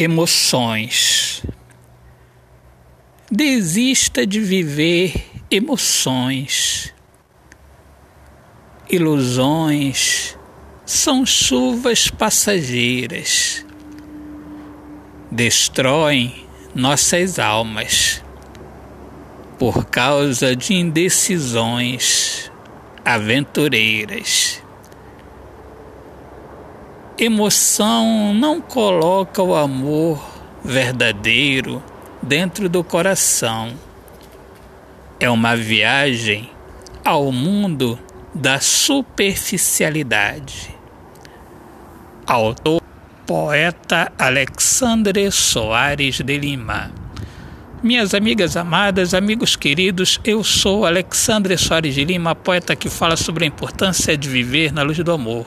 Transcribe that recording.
Emoções. Desista de viver emoções. Ilusões são chuvas passageiras. Destroem nossas almas por causa de indecisões aventureiras. Emoção não coloca o amor verdadeiro dentro do coração. É uma viagem ao mundo da superficialidade. Autor poeta Alexandre Soares de Lima. Minhas amigas amadas, amigos queridos, eu sou Alexandre Soares de Lima, poeta que fala sobre a importância de viver na luz do amor.